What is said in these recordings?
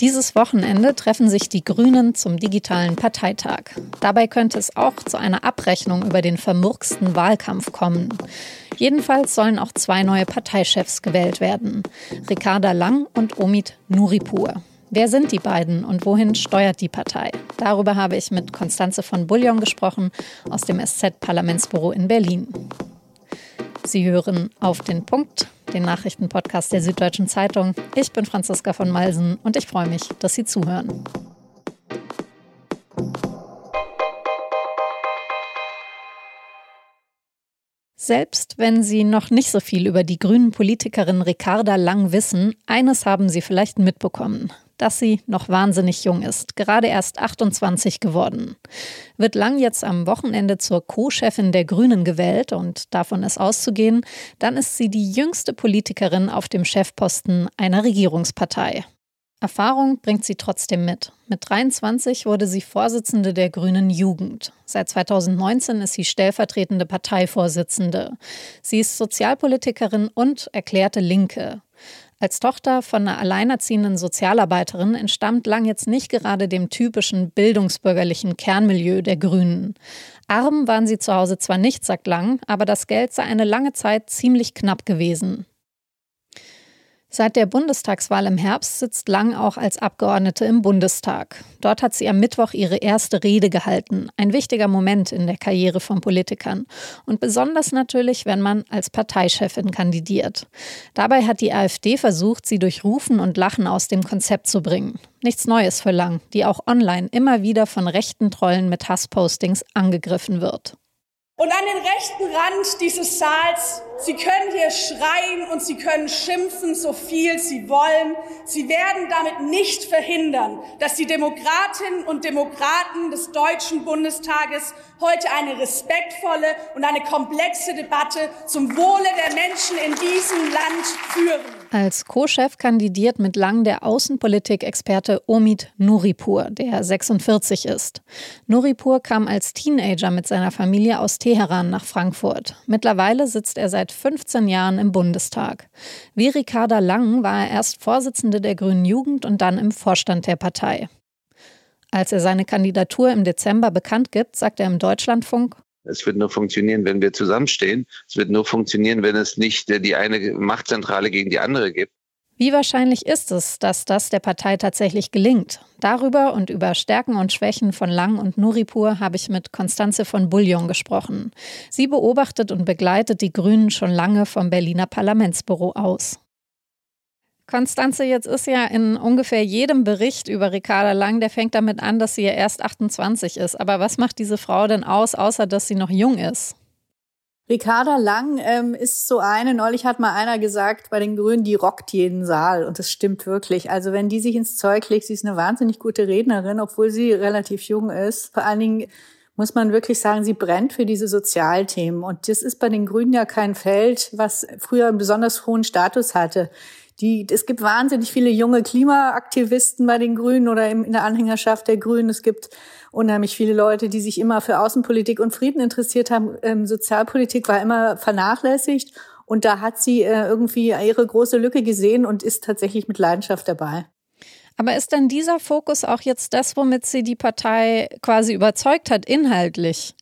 Dieses Wochenende treffen sich die Grünen zum digitalen Parteitag. Dabei könnte es auch zu einer Abrechnung über den vermurksten Wahlkampf kommen. Jedenfalls sollen auch zwei neue Parteichefs gewählt werden. Ricarda Lang und Omid Nuripur. Wer sind die beiden und wohin steuert die Partei? Darüber habe ich mit Konstanze von Bullion gesprochen aus dem SZ-Parlamentsbüro in Berlin. Sie hören auf den Punkt, den Nachrichtenpodcast der Süddeutschen Zeitung. Ich bin Franziska von Malsen und ich freue mich, dass Sie zuhören. Selbst wenn Sie noch nicht so viel über die grünen Politikerin Ricarda Lang wissen, eines haben Sie vielleicht mitbekommen dass sie noch wahnsinnig jung ist, gerade erst 28 geworden. Wird Lang jetzt am Wochenende zur Co-Chefin der Grünen gewählt und davon ist auszugehen, dann ist sie die jüngste Politikerin auf dem Chefposten einer Regierungspartei. Erfahrung bringt sie trotzdem mit. Mit 23 wurde sie Vorsitzende der Grünen Jugend. Seit 2019 ist sie stellvertretende Parteivorsitzende. Sie ist Sozialpolitikerin und erklärte Linke. Als Tochter von einer alleinerziehenden Sozialarbeiterin entstammt Lang jetzt nicht gerade dem typischen bildungsbürgerlichen Kernmilieu der Grünen. Arm waren sie zu Hause zwar nicht, sagt Lang, aber das Geld sei eine lange Zeit ziemlich knapp gewesen. Seit der Bundestagswahl im Herbst sitzt Lang auch als Abgeordnete im Bundestag. Dort hat sie am Mittwoch ihre erste Rede gehalten. Ein wichtiger Moment in der Karriere von Politikern. Und besonders natürlich, wenn man als Parteichefin kandidiert. Dabei hat die AfD versucht, sie durch Rufen und Lachen aus dem Konzept zu bringen. Nichts Neues für Lang, die auch online immer wieder von rechten Trollen mit Hasspostings angegriffen wird. Und an den rechten Rand dieses Saals, Sie können hier schreien und Sie können schimpfen, so viel Sie wollen. Sie werden damit nicht verhindern, dass die Demokratinnen und Demokraten des Deutschen Bundestages heute eine respektvolle und eine komplexe Debatte zum Wohle der Menschen in diesem Land führen. Als Co-Chef kandidiert mit Lang der Außenpolitik-Experte Omid Nuripur, der 46 ist. Nuripur kam als Teenager mit seiner Familie aus Teheran nach Frankfurt. Mittlerweile sitzt er seit 15 Jahren im Bundestag. Wie Ricarda Lang war er erst Vorsitzende der Grünen Jugend und dann im Vorstand der Partei. Als er seine Kandidatur im Dezember bekannt gibt, sagt er im Deutschlandfunk, es wird nur funktionieren, wenn wir zusammenstehen. Es wird nur funktionieren, wenn es nicht die eine Machtzentrale gegen die andere gibt. Wie wahrscheinlich ist es, dass das der Partei tatsächlich gelingt? Darüber und über Stärken und Schwächen von Lang und Nuripur habe ich mit Konstanze von Bullion gesprochen. Sie beobachtet und begleitet die Grünen schon lange vom Berliner Parlamentsbüro aus. Konstanze, jetzt ist ja in ungefähr jedem Bericht über Ricarda Lang, der fängt damit an, dass sie ja erst 28 ist. Aber was macht diese Frau denn aus, außer dass sie noch jung ist? Ricarda Lang ähm, ist so eine, neulich hat mal einer gesagt, bei den Grünen, die rockt jeden Saal. Und das stimmt wirklich. Also wenn die sich ins Zeug legt, sie ist eine wahnsinnig gute Rednerin, obwohl sie relativ jung ist. Vor allen Dingen muss man wirklich sagen, sie brennt für diese Sozialthemen. Und das ist bei den Grünen ja kein Feld, was früher einen besonders hohen Status hatte. Die, es gibt wahnsinnig viele junge Klimaaktivisten bei den Grünen oder in der Anhängerschaft der Grünen. Es gibt unheimlich viele Leute, die sich immer für Außenpolitik und Frieden interessiert haben. Ähm, Sozialpolitik war immer vernachlässigt. Und da hat sie äh, irgendwie ihre große Lücke gesehen und ist tatsächlich mit Leidenschaft dabei. Aber ist denn dieser Fokus auch jetzt das, womit sie die Partei quasi überzeugt hat, inhaltlich?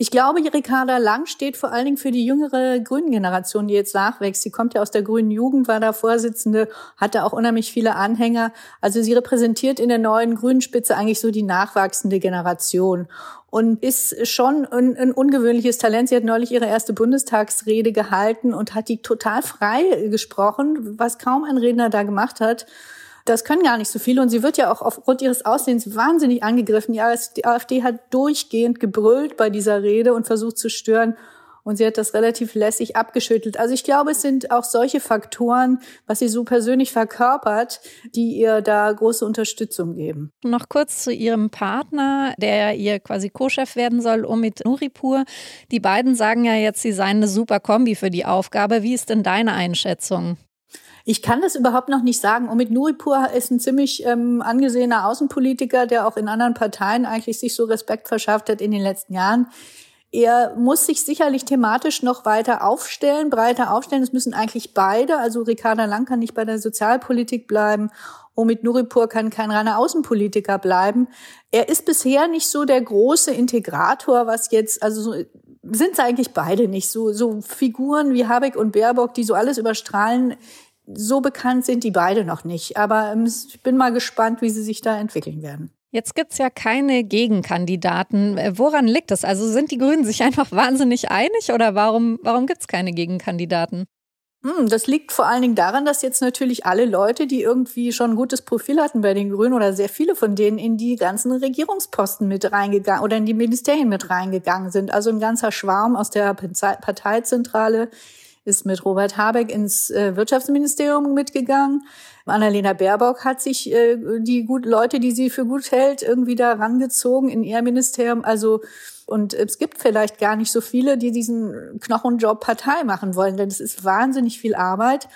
Ich glaube, Ricarda Lang steht vor allen Dingen für die jüngere grünen Generation, die jetzt nachwächst. Sie kommt ja aus der grünen Jugend, war da Vorsitzende, hatte auch unheimlich viele Anhänger. Also sie repräsentiert in der neuen grünen Spitze eigentlich so die nachwachsende Generation und ist schon ein, ein, ungewöhnliches Talent. Sie hat neulich ihre erste Bundestagsrede gehalten und hat die total frei gesprochen, was kaum ein Redner da gemacht hat das können gar nicht so viele. Und sie wird ja auch aufgrund ihres Aussehens wahnsinnig angegriffen. Die AfD hat durchgehend gebrüllt bei dieser Rede und versucht zu stören. Und sie hat das relativ lässig abgeschüttelt. Also ich glaube, es sind auch solche Faktoren, was sie so persönlich verkörpert, die ihr da große Unterstützung geben. Noch kurz zu ihrem Partner, der ihr quasi Co-Chef werden soll, Omid Nuripur. Die beiden sagen ja jetzt, sie seien eine super Kombi für die Aufgabe. Wie ist denn deine Einschätzung? Ich kann das überhaupt noch nicht sagen. Omid Nuripur ist ein ziemlich ähm, angesehener Außenpolitiker, der auch in anderen Parteien eigentlich sich so Respekt verschafft hat in den letzten Jahren. Er muss sich sicherlich thematisch noch weiter aufstellen, breiter aufstellen. Es müssen eigentlich beide. Also Ricarda Lang kann nicht bei der Sozialpolitik bleiben. Omid Nuripur kann kein reiner Außenpolitiker bleiben. Er ist bisher nicht so der große Integrator, was jetzt, also so, sind sie eigentlich beide nicht. So, so Figuren wie Habeck und Baerbock, die so alles überstrahlen, so bekannt sind die beide noch nicht. Aber ähm, ich bin mal gespannt, wie sie sich da entwickeln werden. Jetzt gibt es ja keine Gegenkandidaten. Äh, woran liegt das? Also sind die Grünen sich einfach wahnsinnig einig oder warum, warum gibt es keine Gegenkandidaten? Hm, das liegt vor allen Dingen daran, dass jetzt natürlich alle Leute, die irgendwie schon ein gutes Profil hatten bei den Grünen oder sehr viele von denen in die ganzen Regierungsposten mit reingegangen oder in die Ministerien mit reingegangen sind. Also ein ganzer Schwarm aus der Parteizentrale ist mit Robert Habeck ins äh, Wirtschaftsministerium mitgegangen. Annalena Baerbock hat sich äh, die gut Leute, die sie für gut hält, irgendwie da rangezogen in ihr Ministerium. Also und es gibt vielleicht gar nicht so viele, die diesen Knochenjob Partei machen wollen, denn es ist wahnsinnig viel Arbeit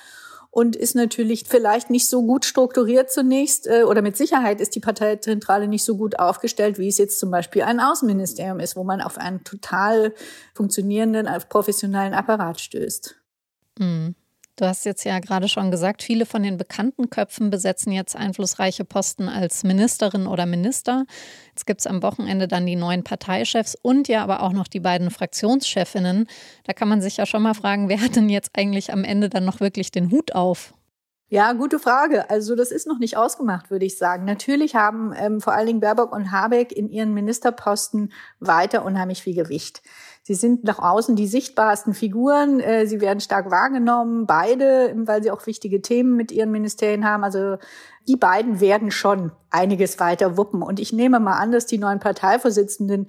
und ist natürlich vielleicht nicht so gut strukturiert zunächst äh, oder mit Sicherheit ist die Parteizentrale nicht so gut aufgestellt, wie es jetzt zum Beispiel ein Außenministerium ist, wo man auf einen total funktionierenden, professionellen Apparat stößt. Mhm. Du hast jetzt ja gerade schon gesagt, viele von den bekannten Köpfen besetzen jetzt einflussreiche Posten als Ministerin oder Minister. Jetzt gibt es am Wochenende dann die neuen Parteichefs und ja aber auch noch die beiden Fraktionschefinnen. Da kann man sich ja schon mal fragen, wer hat denn jetzt eigentlich am Ende dann noch wirklich den Hut auf? Ja, gute Frage. Also das ist noch nicht ausgemacht, würde ich sagen. Natürlich haben ähm, vor allen Dingen Baerbock und Habeck in ihren Ministerposten weiter unheimlich viel Gewicht. Sie sind nach außen die sichtbarsten Figuren. Äh, sie werden stark wahrgenommen, beide, weil sie auch wichtige Themen mit ihren Ministerien haben. Also die beiden werden schon einiges weiter wuppen. Und ich nehme mal an, dass die neuen Parteivorsitzenden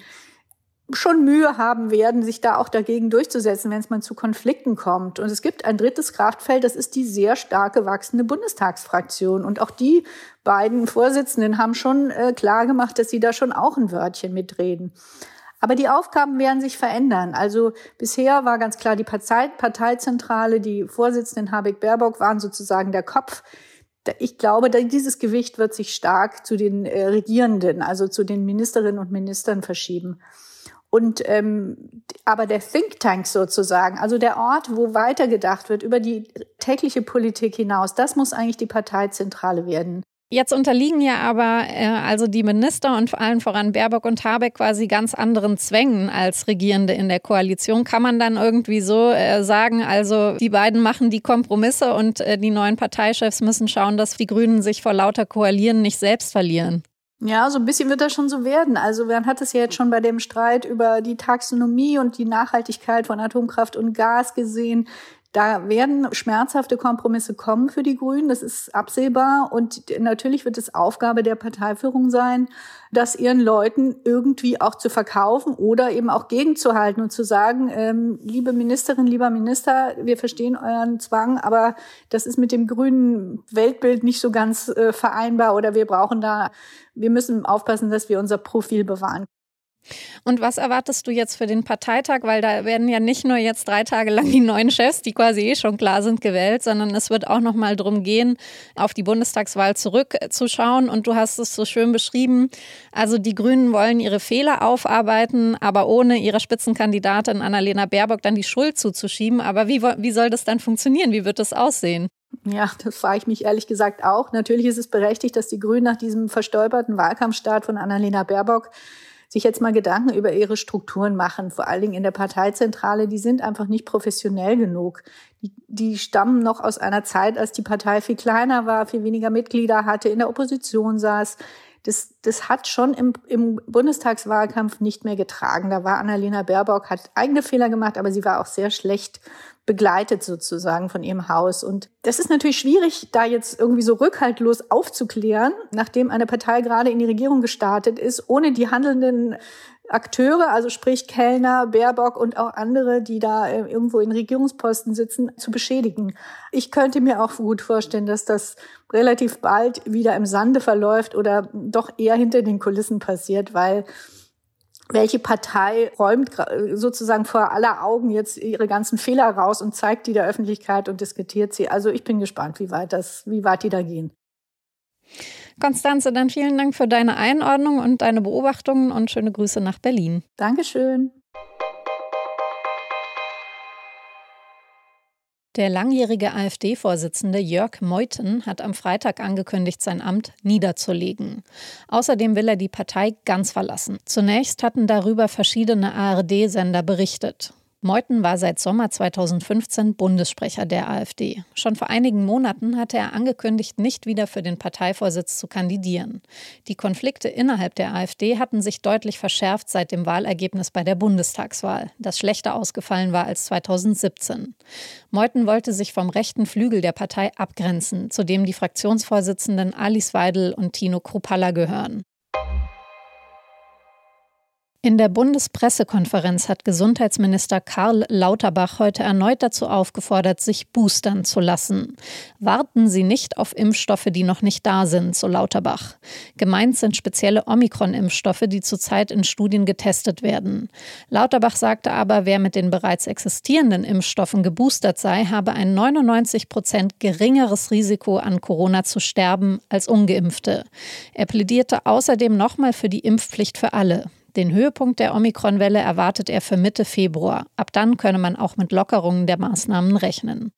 schon Mühe haben werden, sich da auch dagegen durchzusetzen, wenn es mal zu Konflikten kommt. Und es gibt ein drittes Kraftfeld, das ist die sehr stark gewachsene Bundestagsfraktion. Und auch die beiden Vorsitzenden haben schon äh, klar gemacht, dass sie da schon auch ein Wörtchen mitreden. Aber die Aufgaben werden sich verändern. Also bisher war ganz klar die Partei, Parteizentrale, die Vorsitzenden Habeck Baerbock waren sozusagen der Kopf. Ich glaube, dieses Gewicht wird sich stark zu den äh, Regierenden, also zu den Ministerinnen und Ministern verschieben. Und ähm, aber der Think Tank sozusagen, also der Ort, wo weitergedacht wird über die tägliche Politik hinaus, das muss eigentlich die Parteizentrale werden. Jetzt unterliegen ja aber äh, also die Minister und vor allem voran Baerbock und Habeck quasi ganz anderen Zwängen als Regierende in der Koalition. Kann man dann irgendwie so äh, sagen, also die beiden machen die Kompromisse und äh, die neuen Parteichefs müssen schauen, dass die Grünen sich vor lauter Koalieren nicht selbst verlieren? Ja, so ein bisschen wird das schon so werden. Also man hat es ja jetzt schon bei dem Streit über die Taxonomie und die Nachhaltigkeit von Atomkraft und Gas gesehen. Da werden schmerzhafte Kompromisse kommen für die Grünen, das ist absehbar. Und natürlich wird es Aufgabe der Parteiführung sein, das ihren Leuten irgendwie auch zu verkaufen oder eben auch gegenzuhalten und zu sagen, ähm, liebe Ministerin, lieber Minister, wir verstehen euren Zwang, aber das ist mit dem grünen Weltbild nicht so ganz äh, vereinbar oder wir brauchen da, wir müssen aufpassen, dass wir unser Profil bewahren. Und was erwartest du jetzt für den Parteitag? Weil da werden ja nicht nur jetzt drei Tage lang die neuen Chefs, die quasi eh schon klar sind, gewählt, sondern es wird auch noch mal darum gehen, auf die Bundestagswahl zurückzuschauen. Und du hast es so schön beschrieben. Also die Grünen wollen ihre Fehler aufarbeiten, aber ohne ihrer Spitzenkandidatin Annalena Baerbock dann die Schuld zuzuschieben. Aber wie, wie soll das dann funktionieren? Wie wird das aussehen? Ja, das frage ich mich ehrlich gesagt auch. Natürlich ist es berechtigt, dass die Grünen nach diesem verstolperten Wahlkampfstart von Annalena Baerbock sich jetzt mal Gedanken über ihre Strukturen machen, vor allen Dingen in der Parteizentrale, die sind einfach nicht professionell genug. Die, die stammen noch aus einer Zeit, als die Partei viel kleiner war, viel weniger Mitglieder hatte, in der Opposition saß. Das, das hat schon im, im Bundestagswahlkampf nicht mehr getragen. Da war Annalena Baerbock, hat eigene Fehler gemacht, aber sie war auch sehr schlecht begleitet sozusagen von ihrem Haus. Und das ist natürlich schwierig, da jetzt irgendwie so rückhaltlos aufzuklären, nachdem eine Partei gerade in die Regierung gestartet ist, ohne die handelnden Akteure, also sprich Kellner, Baerbock und auch andere, die da äh, irgendwo in Regierungsposten sitzen, zu beschädigen. Ich könnte mir auch gut vorstellen, dass das relativ bald wieder im Sande verläuft oder doch eher hinter den Kulissen passiert, weil welche Partei räumt sozusagen vor aller Augen jetzt ihre ganzen Fehler raus und zeigt die der Öffentlichkeit und diskutiert sie. Also ich bin gespannt, wie weit das, wie weit die da gehen. Konstanze, dann vielen Dank für deine Einordnung und deine Beobachtungen und schöne Grüße nach Berlin. Dankeschön. Der langjährige AfD-Vorsitzende Jörg Meuthen hat am Freitag angekündigt, sein Amt niederzulegen. Außerdem will er die Partei ganz verlassen. Zunächst hatten darüber verschiedene ARD-Sender berichtet. Meuthen war seit Sommer 2015 Bundessprecher der AfD. Schon vor einigen Monaten hatte er angekündigt, nicht wieder für den Parteivorsitz zu kandidieren. Die Konflikte innerhalb der AfD hatten sich deutlich verschärft seit dem Wahlergebnis bei der Bundestagswahl, das schlechter ausgefallen war als 2017. Meuthen wollte sich vom rechten Flügel der Partei abgrenzen, zu dem die Fraktionsvorsitzenden Alice Weidel und Tino Kruppalla gehören. In der Bundespressekonferenz hat Gesundheitsminister Karl Lauterbach heute erneut dazu aufgefordert, sich boostern zu lassen. Warten Sie nicht auf Impfstoffe, die noch nicht da sind, so Lauterbach. Gemeint sind spezielle Omikron-Impfstoffe, die zurzeit in Studien getestet werden. Lauterbach sagte aber, wer mit den bereits existierenden Impfstoffen geboostert sei, habe ein 99 Prozent geringeres Risiko an Corona zu sterben als ungeimpfte. Er plädierte außerdem nochmal für die Impfpflicht für alle. Den Höhepunkt der Omikron-Welle erwartet er für Mitte Februar. Ab dann könne man auch mit Lockerungen der Maßnahmen rechnen.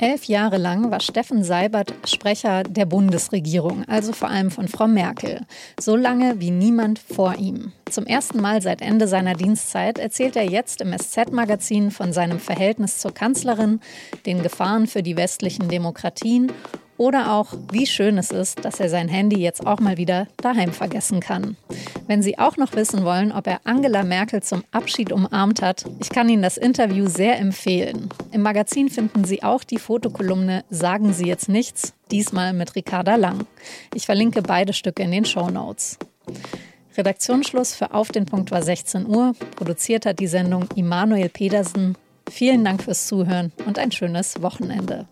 Elf Jahre lang war Steffen Seibert Sprecher der Bundesregierung, also vor allem von Frau Merkel. So lange wie niemand vor ihm. Zum ersten Mal seit Ende seiner Dienstzeit erzählt er jetzt im SZ-Magazin von seinem Verhältnis zur Kanzlerin, den Gefahren für die westlichen Demokratien oder auch, wie schön es ist, dass er sein Handy jetzt auch mal wieder daheim vergessen kann. Wenn Sie auch noch wissen wollen, ob er Angela Merkel zum Abschied umarmt hat, ich kann Ihnen das Interview sehr empfehlen. Im Magazin finden Sie auch die Fotokolumne Sagen Sie jetzt nichts, diesmal mit Ricarda Lang. Ich verlinke beide Stücke in den Show Notes. Redaktionsschluss für Auf den Punkt war 16 Uhr. Produziert hat die Sendung Immanuel Pedersen. Vielen Dank fürs Zuhören und ein schönes Wochenende.